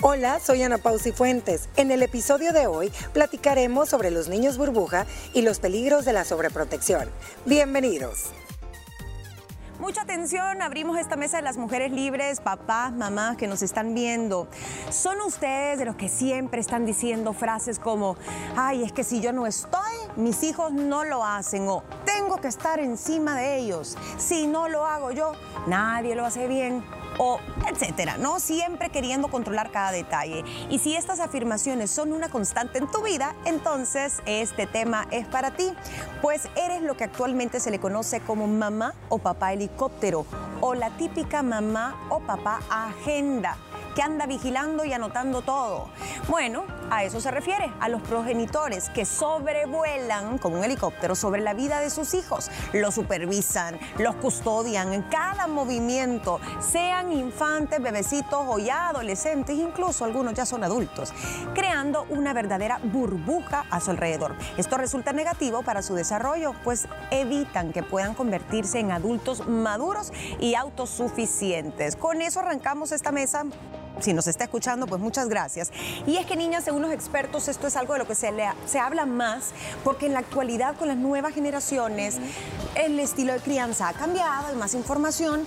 Hola, soy Ana Pausi Fuentes. En el episodio de hoy platicaremos sobre los niños burbuja y los peligros de la sobreprotección. Bienvenidos. Mucha atención, abrimos esta mesa de las mujeres libres, papás, mamás que nos están viendo. Son ustedes de los que siempre están diciendo frases como, ay, es que si yo no estoy, mis hijos no lo hacen o tengo que estar encima de ellos. Si no lo hago yo, nadie lo hace bien o etcétera, ¿no? Siempre queriendo controlar cada detalle. Y si estas afirmaciones son una constante en tu vida, entonces este tema es para ti, pues eres lo que actualmente se le conoce como mamá o papá helicóptero o la típica mamá o papá agenda que anda vigilando y anotando todo. Bueno, a eso se refiere, a los progenitores que sobrevuelan con un helicóptero sobre la vida de sus hijos, los supervisan, los custodian en cada movimiento, sean infantes, bebecitos o ya adolescentes, incluso algunos ya son adultos, creando una verdadera burbuja a su alrededor. Esto resulta negativo para su desarrollo, pues evitan que puedan convertirse en adultos maduros y autosuficientes. Con eso arrancamos esta mesa si nos está escuchando, pues muchas gracias. Y es que, niñas, según los expertos, esto es algo de lo que se, le, se habla más, porque en la actualidad con las nuevas generaciones, el estilo de crianza ha cambiado, hay más información,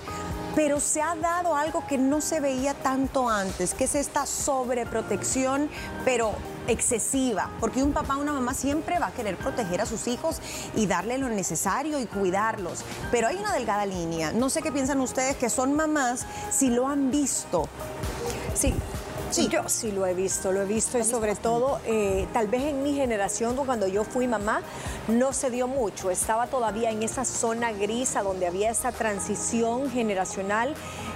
pero se ha dado algo que no se veía tanto antes, que es esta sobreprotección, pero excesiva, porque un papá o una mamá siempre va a querer proteger a sus hijos y darle lo necesario y cuidarlos, pero hay una delgada línea. No sé qué piensan ustedes que son mamás, si lo han visto, Sí. Sí. Yo sí lo he visto, lo he visto y sobre todo, eh, tal vez en mi generación, cuando yo fui mamá, no se dio mucho. Estaba todavía en esa zona grisa donde había esa transición generacional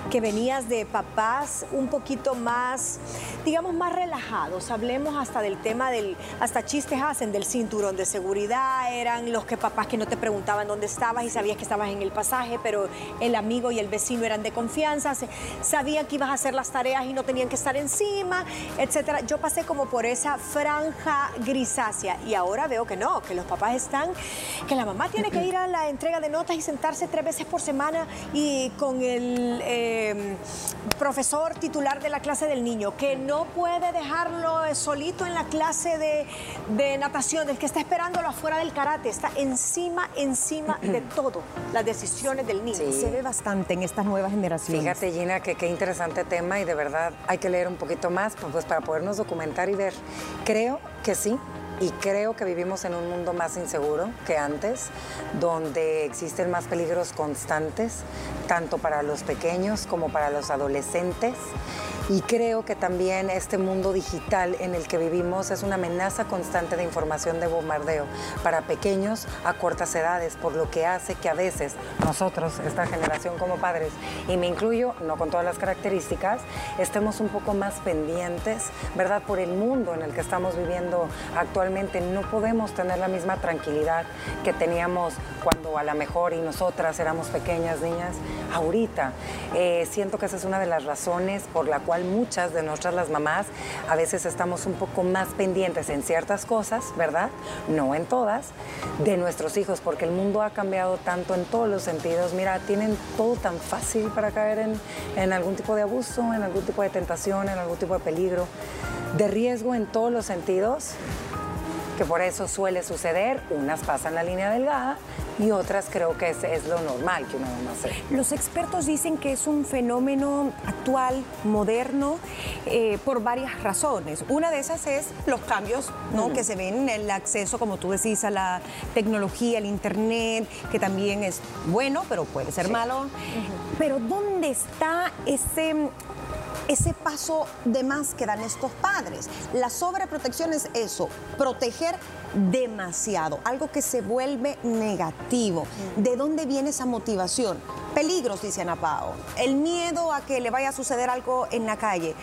que venías de papás un poquito más, digamos, más relajados. Hablemos hasta del tema del, hasta chistes hacen del cinturón de seguridad, eran los que papás que no te preguntaban dónde estabas y sabías que estabas en el pasaje, pero el amigo y el vecino eran de confianza, sabían que ibas a hacer las tareas y no tenían que estar encima, etcétera. Yo pasé como por esa franja grisácea y ahora veo que no, que los papás están, que la mamá tiene que ir a la entrega de notas y sentarse tres veces por semana y con el... Eh, Em, profesor titular de la clase del niño, que no puede dejarlo solito en la clase de, natación, el que está esperándolo afuera del karate, está encima, encima de todo, las decisiones del niño. Se ve bastante en estas nuevas generaciones. Fíjate, Gina, que qué interesante tema y de verdad hay que leer un poquito más pues, para podernos documentar y ver. Creo que sí, y creo que vivimos en un mundo más inseguro que antes, donde existen más peligros constantes, tanto para los pequeños como para los adolescentes. Y creo que también este mundo digital en el que vivimos es una amenaza constante de información de bombardeo para pequeños a cortas edades, por lo que hace que a veces nosotros, esta generación como padres, y me incluyo, no con todas las características, estemos un poco más pendientes, ¿verdad? Por el mundo en el que estamos viviendo actualmente. No podemos tener la misma tranquilidad que teníamos cuando a lo mejor y nosotras éramos pequeñas niñas. Ahorita eh, siento que esa es una de las razones por la cual muchas de nuestras las mamás a veces estamos un poco más pendientes en ciertas cosas, ¿verdad? No en todas, de nuestros hijos, porque el mundo ha cambiado tanto en todos los sentidos. Mira, tienen todo tan fácil para caer en, en algún tipo de abuso, en algún tipo de tentación, en algún tipo de peligro, de riesgo en todos los sentidos que por eso suele suceder, unas pasan la línea delgada y otras creo que es, lo normal que uno va a hacer. Los expertos dicen que es un fenómeno actual, moderno, eh, por varias razones. Una de esas es los cambios ¿no? que se ven en el acceso, como tú decís, a la tecnología, al Internet, que también es bueno, pero puede ser malo. Pero ¿dónde está ese ese paso de más que dan estos padres. La sobreprotección es eso, proteger demasiado, algo que se vuelve negativo. ¿De dónde viene esa motivación? Peligros, dice Ana Pao. El miedo a que le vaya a suceder algo en la calle.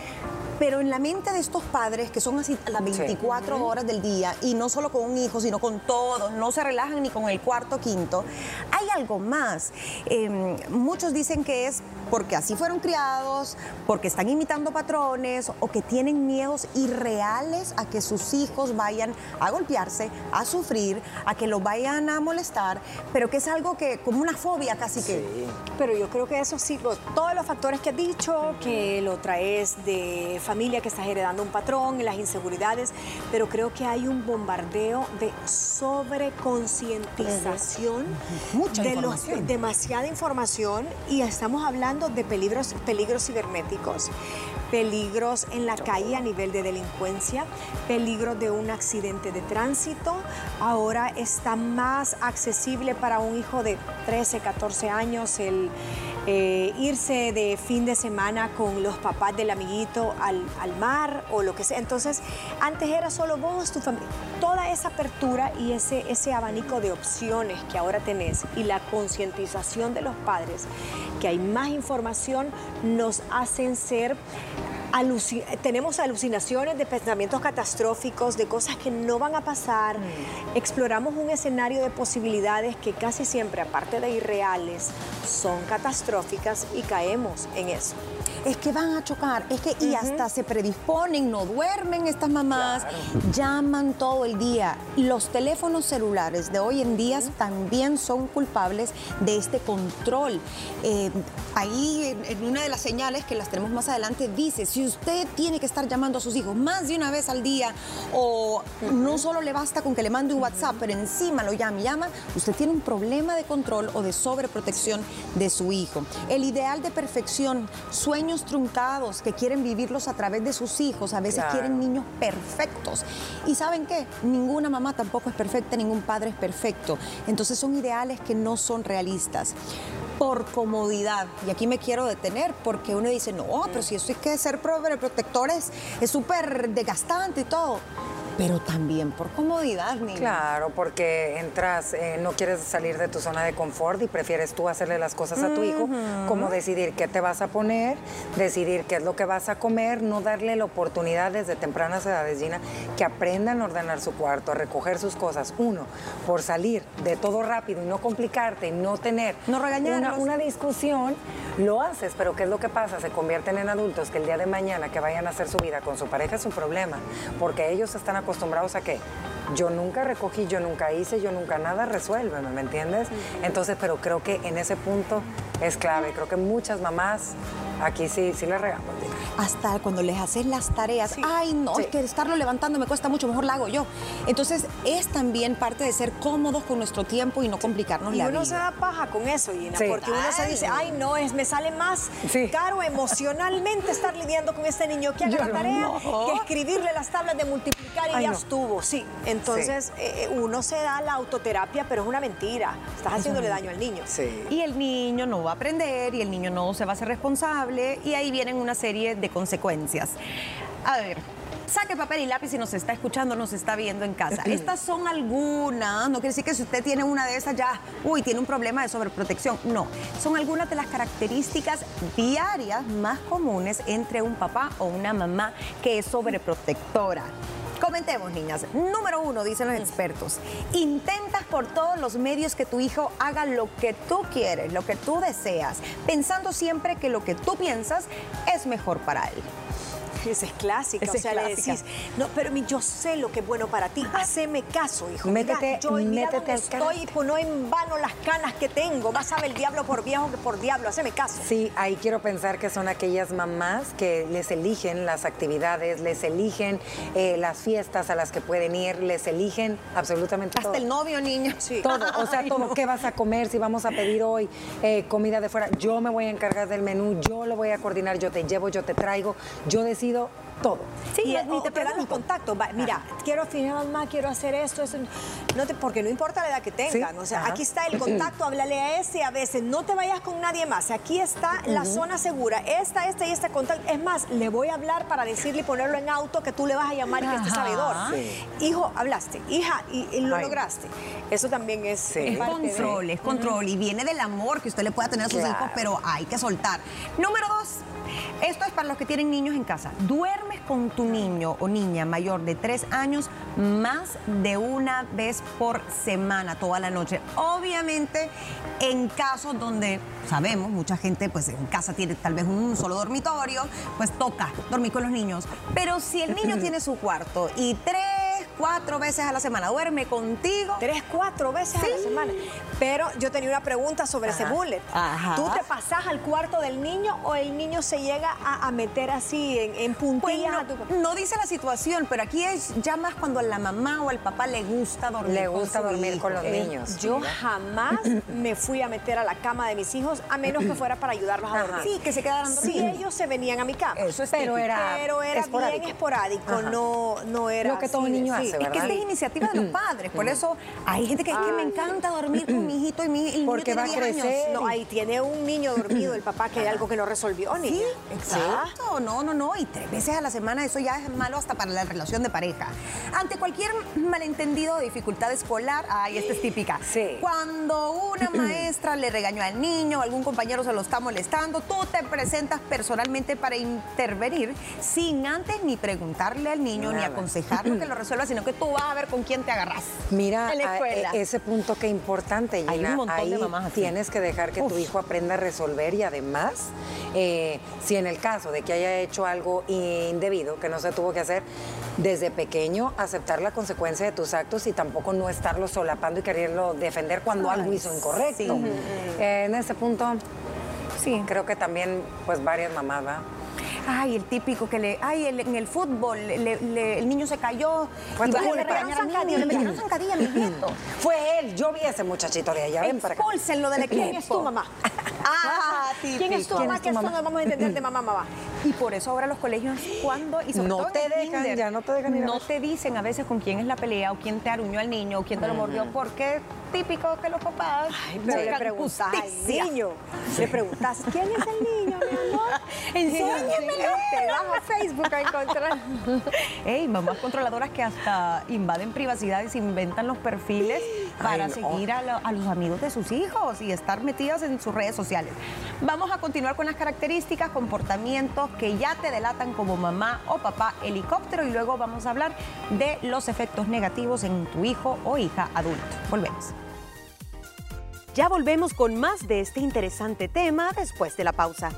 Pero en la mente de estos padres, que son así las 24 horas del día, y no solo con un hijo, sino con todos, no se relajan ni con el cuarto, quinto, hay algo más. Em, muchos dicen que es porque así fueron criados, porque están imitando patrones o que tienen miedos irreales a que sus hijos vayan a golpearse, a sufrir, a que los vayan a molestar, pero que es algo que, como una fobia casi que. Pero yo creo que eso sí, todos los factores que has dicho, que lo traes de familia que estás heredando un patrón, las inseguridades, pero creo que hay un bombardeo de sobreconcientización Mucha de los- demasiada información y estamos hablando de peligros, peligros cibernéticos, peligros en la calle a nivel de delincuencia, peligros de un accidente de tránsito. Ahora está más accesible para un hijo de 13, 14 años el eh, irse de fin de semana con los papás del amiguito al, al mar o lo que sea. Entonces, antes era solo vos, tu familia. Toda esa apertura y ese, ese abanico de opciones que ahora tenés y la concientización de los padres, que hay más información, nos hacen ser tenemos alucinaciones de pensamientos catastróficos, de cosas que no van a pasar. Exploramos un escenario de posibilidades que casi siempre, aparte de irreales, son catastróficas y caemos en eso. Es que van a chocar, es que y hasta se predisponen, no duermen estas mamás, llaman todo el día. Los teléfonos celulares de hoy en día también son culpables de este control. Eh, ahí en, una de las señales que las tenemos más adelante dice, si usted tiene que estar llamando a sus hijos más de una vez al día o no solo le basta con que le mande un WhatsApp, pero encima lo llama y llama, usted tiene un problema de control o de sobreprotección de su hijo. El ideal de perfección, sueños truncados que quieren vivirlos a través de sus hijos, a veces Claro. quieren niños perfectos. Y saben qué, ninguna mamá tampoco es perfecta, ningún padre es perfecto. Entonces son ideales que no son realistas. Por comodidad, y aquí me quiero detener, porque uno dice, no, pero si eso es que ser protector es súper desgastante y todo. Pero también por comodidad, niña. Claro, porque entras, eh, no quieres salir de tu zona de confort y prefieres tú hacerle las cosas a tu hijo, como decidir qué te vas a poner, decidir qué es lo que vas a comer, no darle la oportunidad desde tempranas edades, Gina, que aprendan a ordenar su cuarto, a recoger sus cosas. Uno, por salir de todo rápido y no complicarte no tener No regañarlos. una, una discusión, lo haces, pero ¿qué es lo que pasa? Se convierten en adultos que el día de mañana que vayan a hacer su vida con su pareja es un problema, porque ellos están acostumbrados a que yo nunca recogí, yo nunca hice, yo nunca nada, resuélveme, ¿me entiendes? Entonces, pero creo que en ese punto es clave, creo que muchas mamás aquí sí, sí les regamos. Hasta cuando les haces las tareas, ay no, es que estarlo levantando me cuesta mucho, mejor la hago yo. Entonces es también parte de ser cómodos con nuestro tiempo y no complicarnos Y la uno vida. se da paja con eso, Gina, Sí. porque uno se dice, ay, no, es, me sale más Sí. caro emocionalmente estar lidiando con este niño que haga Yo la tarea No. que escribirle las tablas de multiplicar y Ay, ya no. estuvo. Sí, entonces eh, uno se da la autoterapia, pero es una mentira. Estás haciéndole daño al niño. Sí. Y el niño no va a aprender y el niño no se va a hacer responsable y ahí vienen una serie de consecuencias. A ver. Saque papel y lápiz si nos está escuchando, nos está viendo en casa. Estas son algunas, no quiere decir que si usted tiene una de esas ya, uy, tiene un problema de sobreprotección. No, son algunas de las características diarias más comunes entre un papá o una mamá que es sobreprotectora. Comentemos, niñas. Número uno, dicen los expertos, intentas por todos los medios que tu hijo haga lo que tú quieres, lo que tú deseas, pensando siempre que lo que tú piensas es mejor para él. Esa es clásica. Esa o sea, es le clásica. decís, no, pero mi- yo sé lo que es bueno para ti. Haceme caso, hijo. Métete- mira, yo, mira métete al estoy, pues no en vano las canas que tengo. Vas a ver el diablo por viejo que por diablo. Haceme caso. Sí, ahí quiero pensar que son aquellas mamás que les eligen las actividades, les eligen eh, las fiestas a las que pueden ir, les eligen absolutamente Hasta todo. el novio, niña. Sí. Todo, o sea, Ay, todo. no. ¿Qué vas a comer? Si vamos a pedir hoy eh, comida de fuera, yo me voy a encargar del menú, yo lo voy a coordinar, yo te llevo, yo te traigo, yo decido todo. Sí, y ni o te dan los pregunto. contactos. Va, mira, quiero final mamá, quiero hacer esto, eso. No te, porque no importa la edad que tengan. Sí, O sea, ajá. aquí está el contacto, háblale a ese a veces. No te vayas con nadie más. Aquí está la zona segura. Esta, esta y este contacto. Es más, le voy a hablar para decirle y ponerlo en auto que tú le vas a llamar y que esté Ajá. sabedor. Sí. Hijo, hablaste. Hija, y, y lo Ay. lograste. Eso también es, Sí. es control, es control y viene del amor que usted le pueda tener a sus Claro. hijos, pero hay que soltar. Número dos, esto es para los que tienen niños en casa. Duermes con tu niño o niña mayor de tres años más de una vez por semana, toda la noche. Obviamente, en casos donde sabemos, mucha gente pues en casa tiene tal vez un solo dormitorio, pues toca dormir con los niños. Pero si el niño tiene su cuarto y tres, cuatro veces a la semana. Duerme contigo. Tres, cuatro veces a la semana. Pero yo tenía una pregunta sobre ese bullet. Ajá. ¿Tú te pasás al cuarto del niño o el niño se llega a, a meter así en, en puntillas a tu Bueno, no dice la situación, pero aquí es ya más cuando a la mamá o al papá le gusta dormir. Le gusta dormir con los Eh, niños. Yo jamás me fui a meter a la cama de mis hijos a menos que fuera para ayudarlos a Ajá. dormir. Sí, que se quedaran Sí, dormidos. ellos se venían a mi cama. Eso es Pero típico. era Pero era esporádico. bien esporádico, Ajá. no, no era Lo que todo así niño sí. Hace, Es que esta es iniciativa de los padres, por eso hay gente que es que me Ay. encanta dormir con mi hijito y mi el niño Porque tiene va a 10 años. crecer. No, ahí tiene un niño dormido el papá que hay algo que no resolvió, niña. Sí, exacto. No, no, no. Y tres veces a la semana, eso ya es malo hasta para la relación de pareja. Ante cualquier malentendido o dificultad escolar, ay, esta es típica. Sí. Cuando una maestra le regañó al niño, algún compañero se lo está molestando, tú te presentas personalmente para intervenir sin antes ni preguntarle al niño ni aconsejarlo que lo resuelva, sino que tú vas a ver con quién te agarras. Mira, en la a- escuela. e- ese punto que importante, Hay Gina. un montón de Ahí mamás así. tienes que dejar que tu hijo aprenda a resolver y además, eh, si en el caso de que haya hecho algo indebido, que no se tuvo que hacer, desde pequeño aceptar la consecuencia de tus actos y tampoco no estarlo solapando y quererlo defender cuando Ay, algo hizo incorrecto. sí. Eh, en ese punto, sí. creo que también, pues varias mamás, ¿va? Ay, el típico que le. Ay, el- en el fútbol, le- le- el niño se cayó. Fue y tu culpa. le al niño, le metieron zancadilla, mi nieto. Fue él, yo vi a ese muchachito de allá, ven para acá. Expúlsenlo del equipo. ¿Quién es tu mamá? Ah, ¿Quién es tu típico. mamá? Que esto no vamos a entender de mamá, mamá. Y por eso ahora los colegios, cuando y sobre No todo te dejan, kinder, ya no te dejan ir a No te dicen a veces con quién es la pelea o quién te aruñó al niño o quién te lo mordió, porque es típico que los papás Ay, pero le preguntas al niño. Le preguntas, ¿quién es el niño, mi amor? Enséñamelo. Te vas a Facebook a encontrar. Ey, mamás controladoras que hasta invaden privacidades, inventan los perfiles para Ay, no. seguir a, lo- a los amigos de sus hijos y estar metidas en sus redes sociales. Vamos a continuar con las características, comportamientos que ya te delatan como mamá o papá helicóptero y luego vamos a hablar de los efectos negativos en tu hijo o hija adulto. Volvemos. Ya volvemos con más de este interesante tema después de la pausa.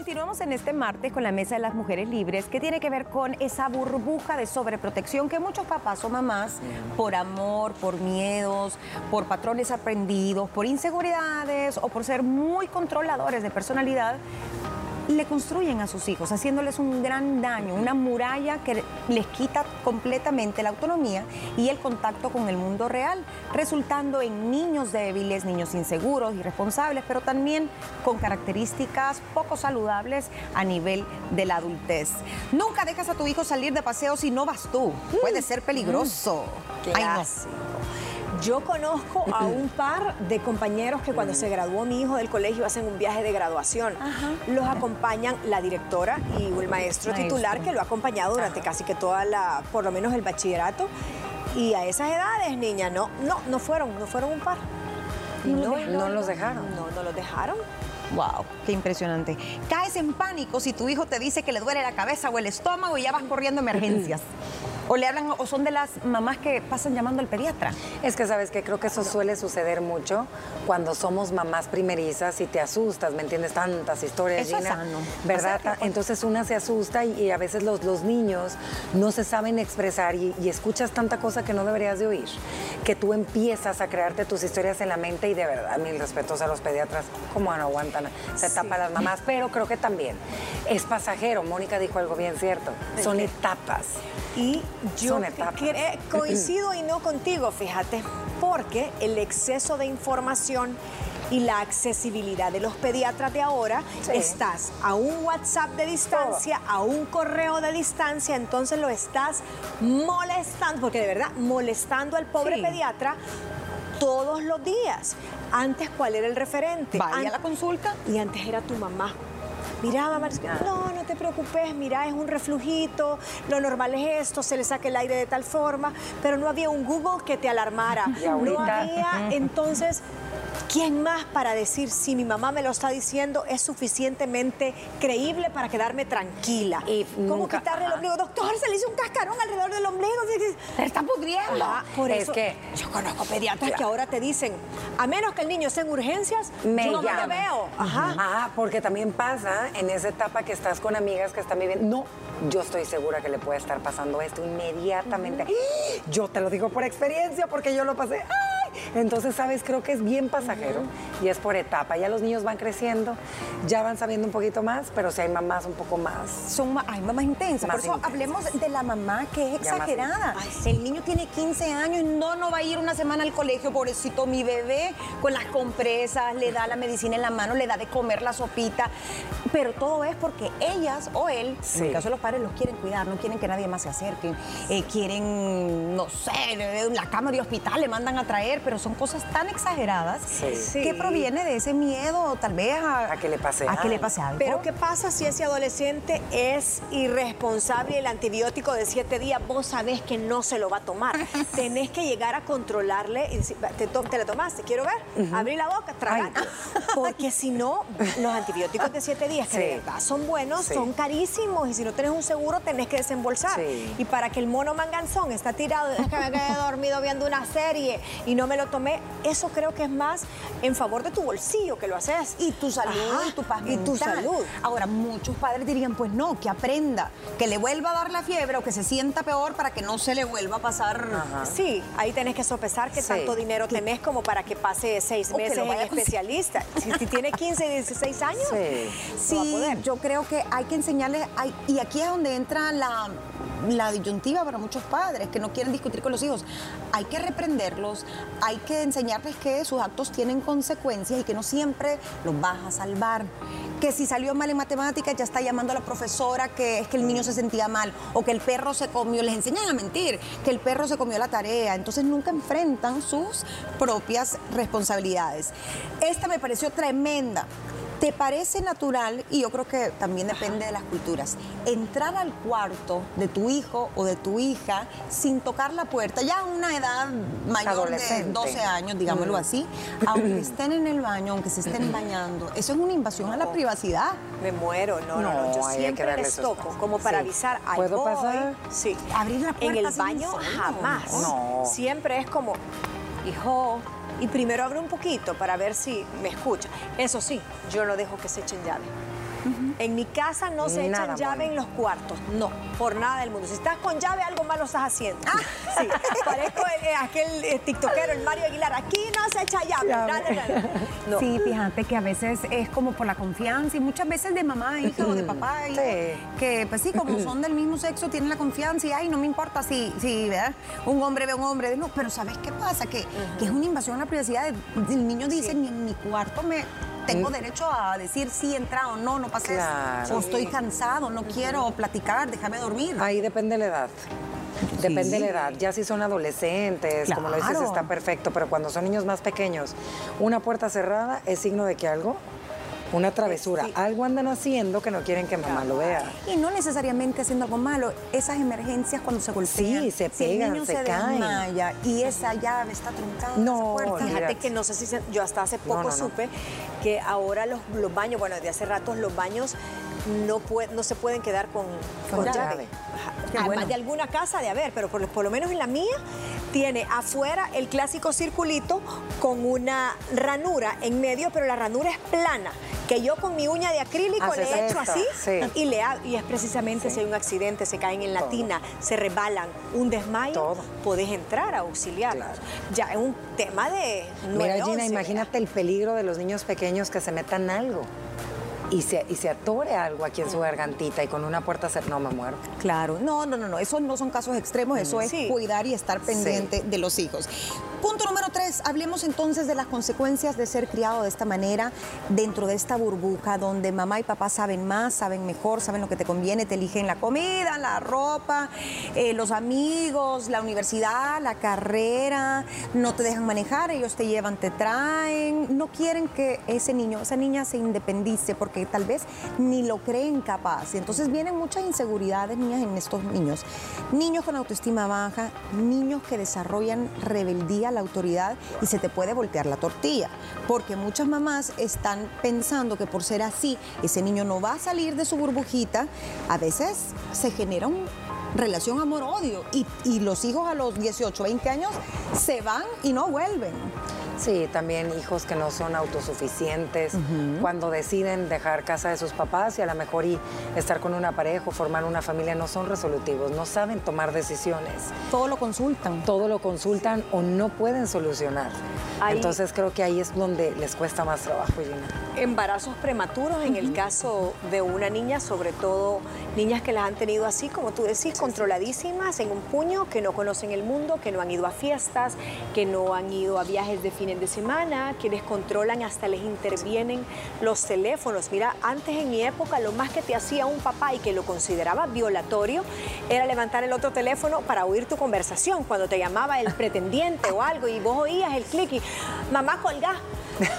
Continuamos en este martes con la Mesa de las Mujeres Libres, que tiene que ver con esa burbuja de sobreprotección que muchos papás o mamás, por amor, por miedos, por patrones aprendidos, por inseguridades o por ser muy controladores de personalidad, le construyen a sus hijos, haciéndoles un gran daño, una muralla que les quita completamente la autonomía y el contacto con el mundo real, resultando en niños débiles, niños inseguros, irresponsables, pero también con características poco saludables a nivel de la adultez. Nunca dejas a tu hijo salir de paseo si no vas tú. Puede ser peligroso. Ay, no. Yo conozco a un par de compañeros que cuando se graduó mi hijo del colegio hacen un viaje de graduación. Los acompañan la directora y el maestro, Maestro. titular que lo ha acompañado durante casi que toda la, por lo menos el bachillerato. Y a esas edades, niña, no, no, no fueron, no fueron un par. No, no los dejaron. No, no los dejaron. Wow, qué impresionante. Caes en pánico si tu hijo te dice que le duele la cabeza o el estómago y ya vas corriendo emergencias. O le hablan, o son de las mamás que pasan llamando al pediatra. Es que sabes que creo que eso suele suceder mucho cuando somos mamás primerizas y te asustas, ¿me entiendes? Tantas historias, Eso es Gina, sano. ¿verdad? Entonces una se asusta y, y a veces los, los niños no se saben expresar y, y escuchas tanta cosa que no deberías de oír, que tú empiezas a crearte tus historias en la mente y de verdad, mil respetos a los pediatras, como no aguantan, se tapan las mamás, pero creo que también es pasajero. Mónica dijo algo bien cierto, son etapas. Y yo Son etapas. cre- coincido y no contigo, fíjate, porque el exceso de información y la accesibilidad de los pediatras de ahora, Sí. estás a un WhatsApp de distancia, a un correo de distancia, entonces lo estás molestando, porque de verdad, molestando al pobre Sí. pediatra todos los días. Antes, ¿cuál era el referente? Vaya a la consulta. y antes era tu mamá. Mira, mamá, no, no te preocupes, mira, es un reflujito, lo normal es esto, se le saca el aire de tal forma, pero no había un Google que te alarmara. No había, entonces, ¿quién más para decir si mi mamá me lo está diciendo es suficientemente creíble para quedarme tranquila? Y ¿Cómo nunca- quitarle el ombligo? Doctor, se le hizo un cascarón alrededor del ombligo. Se está pudriendo. Ajá, por Es eso que- yo conozco pediatras que ahora te dicen, a menos que el niño esté en urgencias, me yo no veo. Ajá. Ajá, porque también pasa en esa etapa que estás con amigas que están viviendo. No, yo estoy segura que le puede estar pasando esto inmediatamente. Yo te lo digo por experiencia porque yo lo pasé. ¡Ay! Entonces, sabes, creo que es bien pasajero y es por etapa. Ya los niños van creciendo, ya van sabiendo un poquito más, pero si hay mamás un poco más. Son ma- ay, mamás intensas. Más Por eso intensas. hablemos de la mamá que es Ya exagerada. El niño tiene 15 años, no, no va a ir una semana al colegio, pobrecito mi bebé, con las compresas, le da la medicina en la mano, le da de comer la sopita. Pero todo es porque ellas o él, en Sí. el caso de los padres, los quieren cuidar, no quieren que nadie más se acerque. Eh, quieren, no sé, la cama de hospital le mandan a traer, pero son cosas tan exageradas Sí. Sí. que proviene de ese miedo, tal vez a, A que le pase a que le algo. pase algo. Pero ¿qué pasa si ese adolescente es irresponsable y el antibiótico de siete días vos sabés que no se lo va a tomar? Tenés que llegar a controlarle y decir, "Va, te, to- te la tomaste, quiero ver, abrí la boca, tragar. Porque si no, los antibióticos de siete días, que de verdad son buenos, Sí. son carísimos y si no tenés un seguro tenés que desembolsar. Sí. Y para que el mono manganzón está tirado, es que me quedé dormido viendo una serie y no me lo tomé, eso creo que es más en favor de tu bolsillo que lo haces. y tu salud Ajá, y tu paz y tu salud. Ahora, muchos padres dirían, pues no, que aprenda, que le vuelva a dar la fiebre o que se sienta peor para que no se le vuelva a pasar. Sí, ahí tenés que sopesar Sí. tanto dinero tenés como para que pase seis O que meses en especialista. Si, si tiene 15, 16 años, Sí. yo creo que hay que enseñarles, hay- y aquí es donde entra la, la disyuntiva para muchos padres que no quieren discutir con los hijos. Hay que reprenderlos, hay que enseñarles que sus actos tienen consecuencias y que no siempre los vas a salvar. Que si salió mal en matemáticas ya está llamando a la profesora que es que el niño se sentía mal o que el perro se comió, les enseñan a mentir, que el perro se comió la tarea, entonces nunca enfrentan sus propias responsabilidades. Esta me pareció tremenda. ¿Te parece natural, y yo creo que también depende de las culturas, entrar al cuarto de tu hijo o de tu hija sin tocar la puerta, ya a una edad mayor de Adolescente. 12 años, digámoslo así, aunque estén en el baño, aunque se estén bañando? Eso es una invasión a la privacidad. Me muero, no, no, no. Yo siempre les toco, como para Sí. avisar. "Ahí ¿Puedo voy". pasar? Sí. Abrir la En puerta el así baño jamás. No. Siempre es como, hijo, y primero abre un poquito para ver si me escucha. Eso sí, yo no dejo que se echen En mi casa no se Nada, echan llave en los cuartos, no, por nada del mundo. Si estás con llave, algo malo estás haciendo. Sí, parezco el- eh, aquel eh, tiktokero, el Mario Aguilar. Aquí no se echa llave. Llave. No. Sí, fíjate que a veces es como por la confianza y muchas veces de mamá a hija o de papá hijo, Sí. que pues sí, como son del mismo sexo, tienen la confianza y ay, no me importa si, si ¿verdad? un hombre ve a un hombre, no, pero ¿sabes qué pasa? Que, que es una invasión a la privacidad. El niño dice, ni en mi cuarto me tengo derecho a decir si entra o no, no pases, Claro. o estoy cansado, no quiero platicar, déjame dormir. Ahí depende la edad. Depende la edad. Ya si son adolescentes, como lo dices, está perfecto. Pero cuando son niños más pequeños, una puerta cerrada es signo de que algo, una travesura, Sí. algo andan haciendo que no quieren que mamá lo vea. Y no necesariamente haciendo algo malo, esas emergencias cuando se golpean. Sí, se si el pegan, niño se se, caen. desmaya y esa llave está truncada, No. Fíjate que no sé si se- yo hasta hace poco no, no. supe que ahora los, los baños, bueno, desde hace rato los baños no, pue- no se pueden quedar con, Con con llave. llave. Ajá. Qué Además bueno. de alguna casa de haber, pero por, por lo menos en la mía tiene afuera el clásico circulito con una ranura en medio, pero la ranura es plana. Que yo con mi uña de acrílico Haces le he hecho así sí. y le ha- y es precisamente si hay un accidente, se caen en la Todo. tina, se resbalan, un desmayo, Todo. podés entrar a auxiliarlos. Claro. Ya es un tema de Mira, 911, Gina, imagínate el peligro de los niños pequeños que se metan algo y se, y se atore algo aquí en su gargantita y con una puerta cerrada. No, me muero. Claro, no, no, no, no, esos no son casos extremos, eso es Sí. cuidar y estar pendiente de los hijos. Punto número tres, hablemos entonces de las consecuencias de ser criado de esta manera dentro de esta burbuja donde mamá y papá saben más, saben mejor, saben lo que te conviene, te eligen la comida, la ropa, eh, los amigos, la universidad, la carrera, no te dejan manejar, ellos te llevan, te traen, no quieren que ese niño, esa niña se independice porque tal vez ni lo creen capaz. Y entonces vienen muchas inseguridades, niñas, en estos niños. Niños con autoestima baja, niños que desarrollan rebeldía la autoridad y se te puede voltear la tortilla. Porque muchas mamás están pensando que por ser así, ese niño no va a salir de su burbujita. A veces se genera una relación amor-odio y los hijos a los 18, 20 años se van y no vuelven. Sí, también hijos que no son autosuficientes, cuando deciden dejar casa de sus papás y a lo mejor y estar con una pareja o formar una familia no son resolutivos, no saben tomar decisiones. Todo lo consultan. Todo lo consultan o no pueden solucionar. Entonces creo que ahí es donde les cuesta más trabajo, Gina. Embarazos prematuros, en el caso de una niña, sobre todo niñas que las han tenido así, como tú decís, controladísimas en un puño, que no conocen el mundo, que no han ido a fiestas, que no han ido a viajes de fines de semana, quienes controlan hasta les intervienen los teléfonos. Mira, antes en mi época lo más que te hacía un papá y que lo consideraba violatorio era levantar el otro teléfono para oír tu conversación cuando te llamaba el pretendiente o algo y vos oías el clic y mamá colga.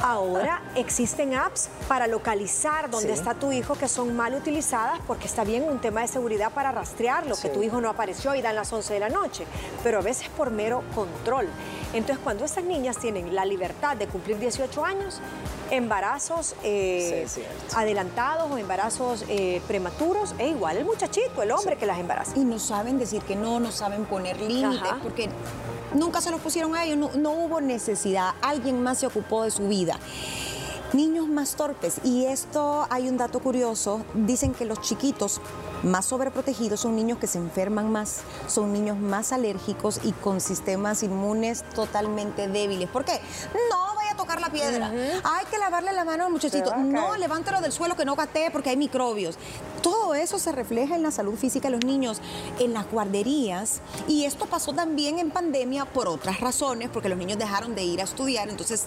Ahora existen apps para localizar dónde está tu hijo que son mal utilizadas porque está bien un tema de seguridad para rastrearlo, que tu hijo no apareció y dan las 11 de la noche, pero a veces por mero control. Entonces, cuando estas niñas tienen la libertad de cumplir 18 años, embarazos eh, adelantados o embarazos eh, prematuros, es igual el muchachito, el hombre que las embaraza. Y no saben decir que no, no saben poner límites, porque nunca se los pusieron a ellos, no, no hubo necesidad, alguien más se ocupó de su vida. Niños más torpes, y esto hay un dato curioso, dicen que los chiquitos más sobreprotegidos son niños que se enferman más, son niños más alérgicos y con sistemas inmunes totalmente débiles. ¿Por qué? No vaya a tocar la piedra. Hay que lavarle la mano al muchachito. No, levántalo del suelo que no gatee porque hay microbios. Todo eso se refleja en la salud física de los niños, en las guarderías. Y esto pasó también en pandemia por otras razones, porque los niños dejaron de ir a estudiar. Entonces,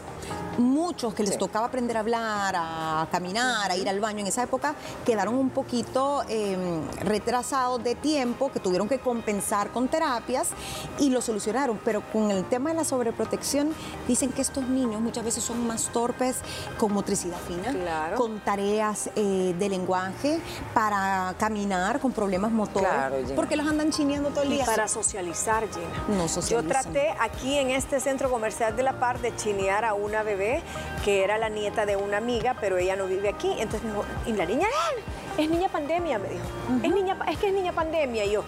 muchos que les tocaba aprender a hablar, a caminar, a ir al baño en esa época, quedaron un poquito em, retrasados de tiempo, que tuvieron que compensar con terapias y lo solucionaron. Pero con el tema de la sobreprotección, dicen que estos niños muchas veces son más torpes con motricidad fina, con tareas eh, de lenguaje, para caminar, con problemas motores, porque los andan chineando todo el día. Y para socializar, Gina. No Yo traté aquí en este centro comercial de La Par de chinear a una bebé que era la nieta de una amiga, pero ella no vive aquí. Entonces me dijo, ¿y la niña? Es niña pandemia, me dijo. es, niña, es que es niña pandemia. Y yo,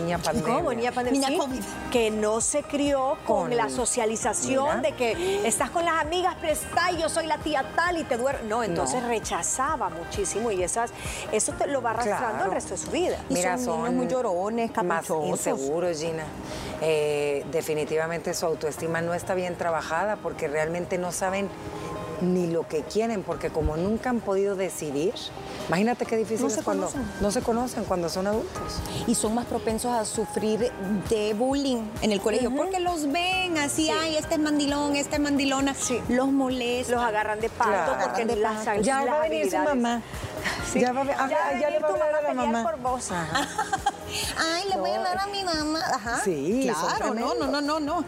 niña pandemia. ¿Cómo? Niña pandemia. Niña COVID. Que no se crió con, la socialización de que estás con las amigas, pero está y yo soy la tía tal y te duerme. No, entonces rechazaba muchísimo y esas, eso te lo va arrastrando el resto de su vida. Mira, son, muy llorones. Más inseguros, Gina. Eh, definitivamente su autoestima no está bien trabajada porque realmente no saben ni lo que quieren, porque como nunca han podido decidir, imagínate qué difícil es cuando no se conocen cuando son adultos. Y son más propensos a sufrir de bullying en el colegio, porque los ven así, ay, este es mandilón, este es mandilona, los molestan. Los agarran de pato porque de las, ya va a venir su mamá. Ya, va a, ya, ya, le va a a la mamá. Por vos. Ay, le voy a hablar a mi mamá. Ajá. Sí, claro, no, no, no, no, no.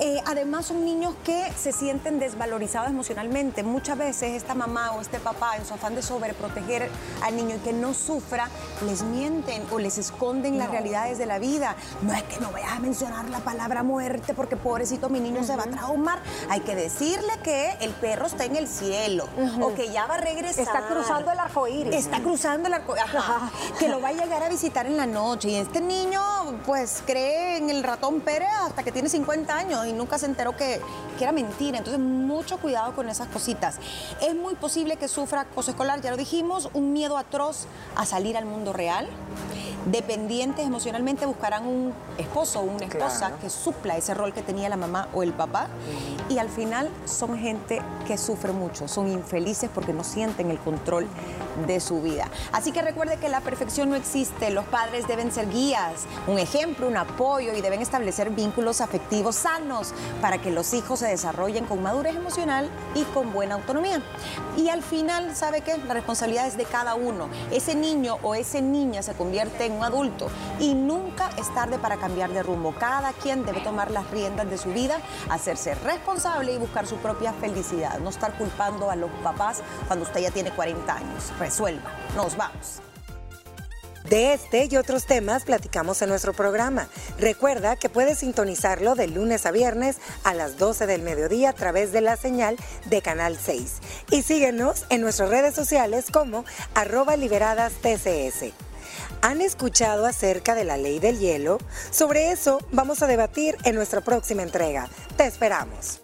Eh, además son niños que se sienten desvalorizados emocionalmente. Muchas veces esta mamá o este papá, en su afán de sobreproteger al niño y que no sufra, les mienten o les esconden las realidades de la vida. No es que no vayas a mencionar la palabra muerte porque pobrecito mi niño se va a traumar. Hay que decirle que el perro está en el cielo o que ya va a regresar. Está cruzando el arco iris. Está cruzando el arco Ajá. que lo va a llegar a visitar en la noche. Y este niño, pues, cree en el ratón Pérez hasta que tiene 50 años y nunca se enteró que, que era mentira. Entonces, mucho cuidado con esas cositas. Es muy posible que sufra acoso escolar, ya lo dijimos, un miedo atroz a salir al mundo real dependientes emocionalmente buscarán un esposo o una esposa que supla ese rol que tenía la mamá o el papá y al final son gente que sufre mucho, son infelices porque no sienten el control de su vida. Así que recuerde que la perfección no existe, los padres deben ser guías, ejemplo, un apoyo y deben establecer vínculos afectivos sanos para que los hijos se desarrollen con madurez emocional y con buena autonomía. Y al final, ¿sabe qué? La responsabilidad es de cada uno. Ese niño o esa niña se convierte en un adulto y nunca es tarde para cambiar de rumbo. Cada quien debe tomar las riendas de su vida, hacerse responsable y buscar su propia felicidad, no estar culpando a los papás cuando usted ya tiene 40 años. Resuelva. Nos vamos. De este y otros temas platicamos en nuestro programa. Recuerda que puedes sintonizarlo de lunes a viernes a las 12 del mediodía a través de la señal de Canal 6. Y síguenos en nuestras redes sociales como arroba liberadas TCS. ¿Han escuchado acerca de la ley del hielo? Sobre eso vamos a debatir en nuestra próxima entrega. Te esperamos.